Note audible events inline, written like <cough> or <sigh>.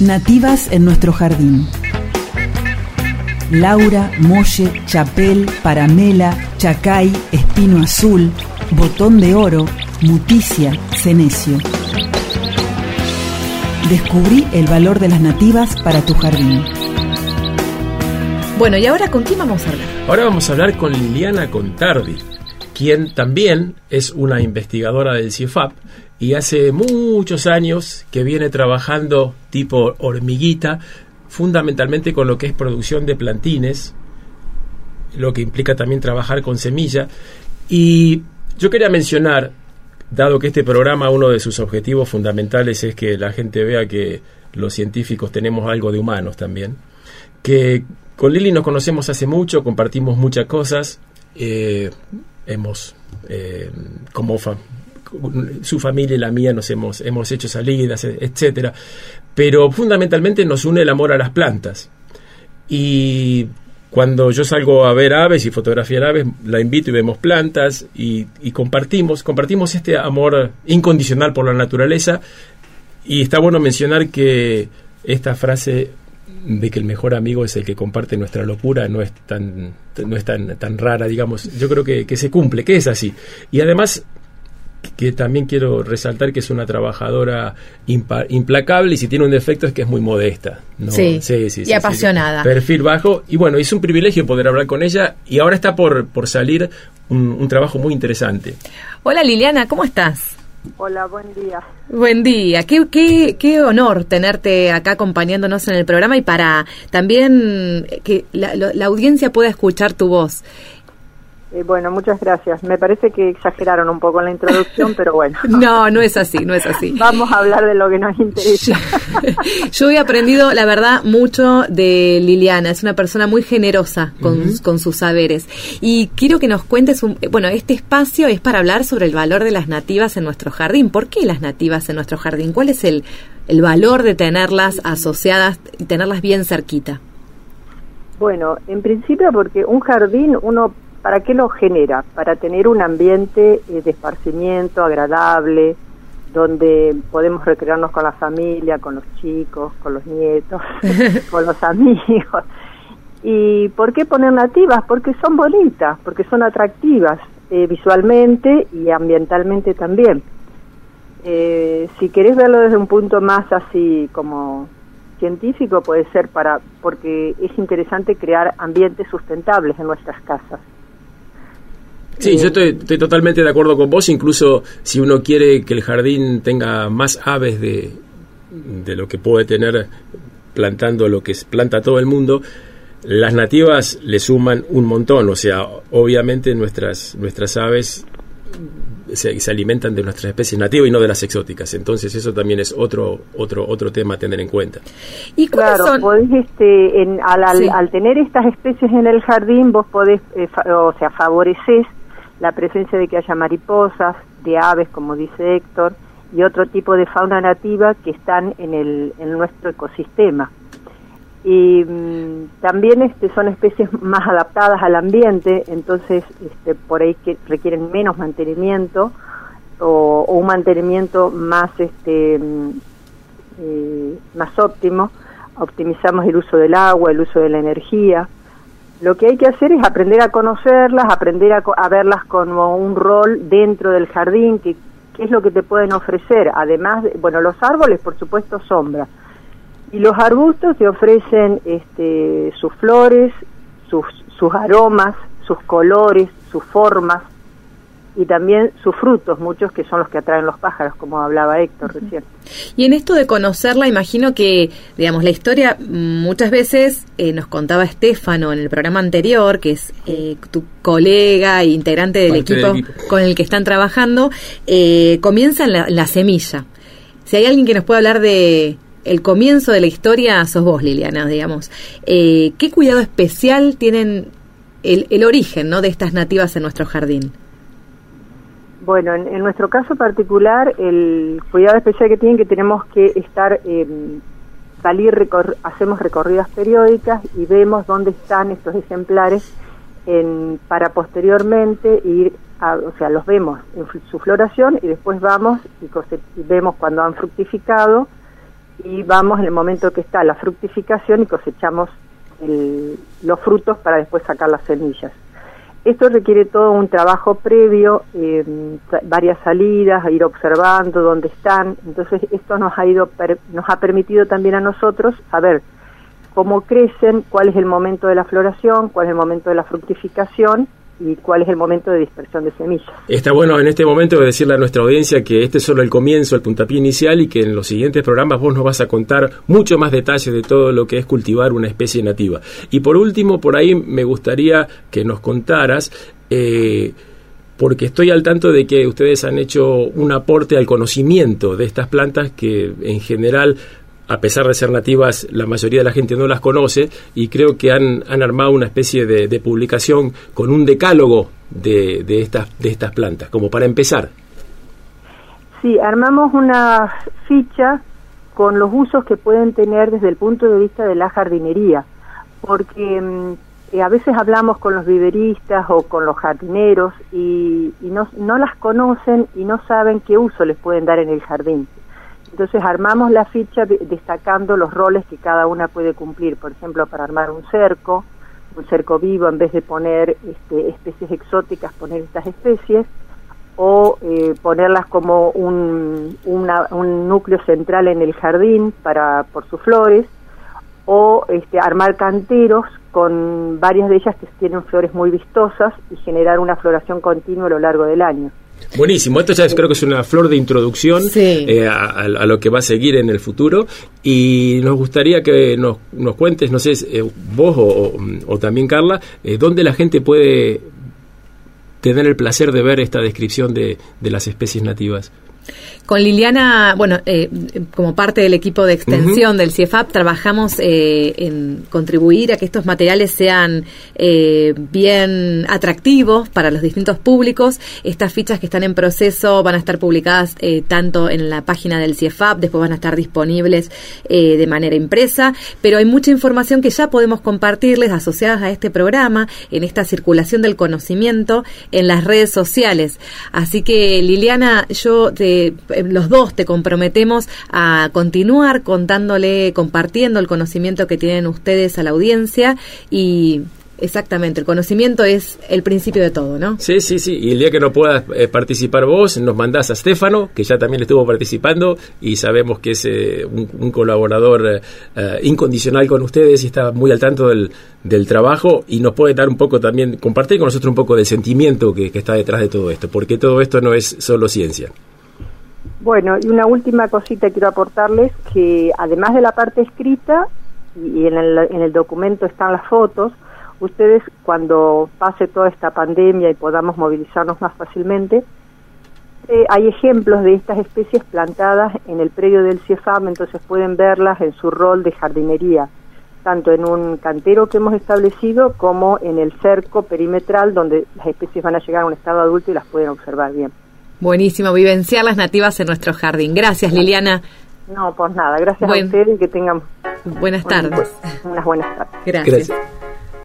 Nativas en nuestro jardín. Laura, Molle, Chapel, Paramela, Chacay, Espino Azul, Botón de Oro, Muticia, Cenecio. Descubrí el valor de las nativas para tu jardín. Bueno, ¿y ahora con quién vamos a hablar? Ahora vamos a hablar con Liliana Contardi, quien también es una investigadora del CIEFAP y hace muchos años que viene trabajando tipo hormiguita, fundamentalmente con lo que es producción de plantines, lo que implica también trabajar con semilla. Y yo quería mencionar, dado que este programa uno de sus objetivos fundamentales es que la gente vea que los científicos tenemos algo de humanos también, que con Lili nos conocemos hace mucho, compartimos muchas cosas, eh, hemos eh, como su familia y la mía nos hemos, hemos hecho salidas, etcétera. Pero fundamentalmente nos une el amor a las plantas. Y cuando yo salgo a ver aves y fotografiar aves, la invito y vemos plantas y compartimos, compartimos este amor incondicional por la naturaleza. Y está bueno mencionar que esta frase de que el mejor amigo es el que comparte nuestra locura no es tan no es tan, tan rara digamos yo creo que, que se cumple que es así y además que también quiero resaltar que es una trabajadora implacable y si tiene un defecto es que es muy modesta. Sí, sí, sí, y apasionada. Perfil bajo. Y bueno, es un privilegio poder hablar con ella y ahora está por, por salir un, trabajo muy interesante. Hola Liliana, ¿cómo estás? Hola, buen día. Buen día. Qué, qué, qué honor tenerte acá acompañándonos en el programa y para también que la, la audiencia pueda escuchar tu voz. Eh, bueno, muchas gracias. Me parece que exageraron un poco en la introducción, <laughs> pero bueno. No, no es así, no es así. Vamos a hablar de lo que nos interesa. <laughs> Yo he aprendido, la verdad, mucho de Liliana. Es una persona muy generosa con, con sus saberes. Y quiero que nos cuentes, un, bueno, este espacio es para hablar sobre el valor de las nativas en nuestro jardín. ¿Por qué las nativas en nuestro jardín? ¿Cuál es el, el valor de tenerlas asociadas y tenerlas bien cerquita? Bueno, en principio porque un jardín uno ¿Para qué lo genera? Para tener un ambiente eh, de esparcimiento agradable, donde podemos recrearnos con la familia, con los chicos, con los nietos, <laughs> con los amigos. ¿Y por qué poner nativas? Porque son bonitas, porque son atractivas eh, visualmente y ambientalmente también. Eh, si querés verlo desde un punto más así como científico, puede ser para porque es interesante crear ambientes sustentables en nuestras casas. Sí, yo estoy, totalmente de acuerdo con vos, incluso si uno quiere que el jardín tenga más aves de, de lo que puede tener plantando lo que planta todo el mundo, las nativas le suman un montón, o sea, obviamente nuestras, nuestras aves se, alimentan de nuestras especies nativas y no de las exóticas. Entonces eso también es otro otro otro tema a tener en cuenta. Y claro, podés, este, al, al, tener estas especies en el jardín, vos podés, eh, o sea, favoreces la presencia de que haya mariposas, de aves, como dice Héctor, y otro tipo de fauna nativa que están en, el, en nuestro ecosistema. Y mm, también este, son especies más adaptadas al ambiente, entonces este, por ahí que requieren menos mantenimiento o, un mantenimiento más, este, mm, eh, más óptimo. Optimizamos el uso del agua, el uso de la energía lo que hay que hacer es aprender a conocerlas, aprender a, verlas como un rol dentro del jardín, que, qué es lo que te pueden ofrecer. Además, bueno, los árboles, por supuesto, sombra. Y los arbustos te ofrecen este, sus flores, sus, sus aromas, sus colores, sus formas, y también sus frutos, muchos que son los que atraen los pájaros, como hablaba Héctor recién. Y en esto de conocerla, imagino que, digamos, la historia muchas veces eh, nos contaba Estefano en el programa anterior, que es eh, tu colega e integrante del equipo, con el que están trabajando, eh, comienza en la, semilla. Si hay alguien que nos pueda hablar de el comienzo de la historia, sos vos, Liliana, digamos. ¿Qué cuidado especial tienen el, el origen ¿no? de estas nativas en nuestro jardín? Bueno, en, nuestro caso particular, el cuidado especial que tienen que tenemos que estar, eh, salir, hacemos recorridas periódicas y vemos dónde están estos ejemplares para posteriormente ir, a, o sea, los vemos en su floración y después vamos y, vemos cuando han fructificado y vamos en el momento que está la fructificación y cosechamos los frutos para después sacar las semillas. Esto requiere todo un trabajo previo, eh, varias salidas, ir observando dónde están. Entonces esto nos ha ido nos ha permitido también a nosotros saber cómo crecen, cuál es el momento de la floración, cuál es el momento de la fructificación y cuál es el momento de dispersión de semillas. Está bueno en este momento decirle a nuestra audiencia que este es solo el comienzo, el puntapié inicial y que en los siguientes programas vos nos vas a contar mucho más detalles de todo lo que es cultivar una especie nativa. Y por último, por ahí me gustaría que nos contaras... Eh, porque estoy al tanto de que ustedes han hecho un aporte al conocimiento de estas plantas que en general a pesar de ser nativas, la mayoría de la gente no las conoce y creo que han, han armado una especie de, publicación con un decálogo de, de, estas, de estas plantas, como para empezar. Sí, armamos una ficha con los usos que pueden tener desde el punto de vista de la jardinería, porque mm, eh, a veces hablamos con los viveristas o con los jardineros y, y no, no las conocen y no saben qué uso les pueden dar en el jardín. Entonces armamos la ficha destacando los roles que cada una puede cumplir, por ejemplo, para armar un cerco, un cerco vivo, en vez de poner este, especies exóticas, poner estas especies, o eh, ponerlas como un, un núcleo central en el jardín para por sus flores, o este, armar canteros con varias de ellas que tienen flores muy vistosas y generar una floración continua a lo largo del año. Buenísimo, esto ya creo que es una flor de introducción eh, a, lo que va a seguir en el futuro y nos gustaría que nos, nos cuentes, no sé, eh, vos o, también Carla, eh, dónde la gente puede tener el placer de ver esta descripción de, de las especies nativas. Con Liliana, bueno, eh, como parte del equipo de extensión del CIEFAP, trabajamos eh, en contribuir a que estos materiales sean eh, bien atractivos para los distintos públicos. Estas fichas que están en proceso van a estar publicadas tanto en la página del CIEFAP, después van a estar disponibles de manera impresa, pero hay mucha información que ya podemos compartirles asociadas a este programa, en esta circulación del conocimiento en las redes sociales. Así que, Liliana, yo te eh, los dos te comprometemos a continuar contándole, compartiendo el conocimiento que tienen ustedes a la audiencia y Exactamente, el conocimiento es el principio de todo, ¿no? Sí, sí, sí. Y el día que no puedas eh, participar vos, nos mandás a Stefano, que ya también estuvo participando y sabemos que es eh, un, colaborador incondicional con ustedes y está muy al tanto del, trabajo y nos puede dar un poco también, compartir con nosotros un poco del sentimiento que está detrás de todo esto, porque todo esto no es solo ciencia. Bueno, y una última cosita quiero aportarles, que además de la parte escrita, y en el, en el documento están las fotos, ustedes cuando pase toda esta pandemia y podamos movilizarnos más fácilmente, eh, hay ejemplos de estas especies plantadas en el predio del CIEFAM, entonces pueden verlas en su rol de jardinería, tanto en un cantero que hemos establecido como en el cerco perimetral donde las especies van a llegar a un estado adulto y las pueden observar bien. Buenísimo, vivenciar las nativas en nuestro jardín. Gracias, Liliana. No, pues nada, gracias a ustedes y que tengan buenas tardes. unas buenas tardes. Gracias.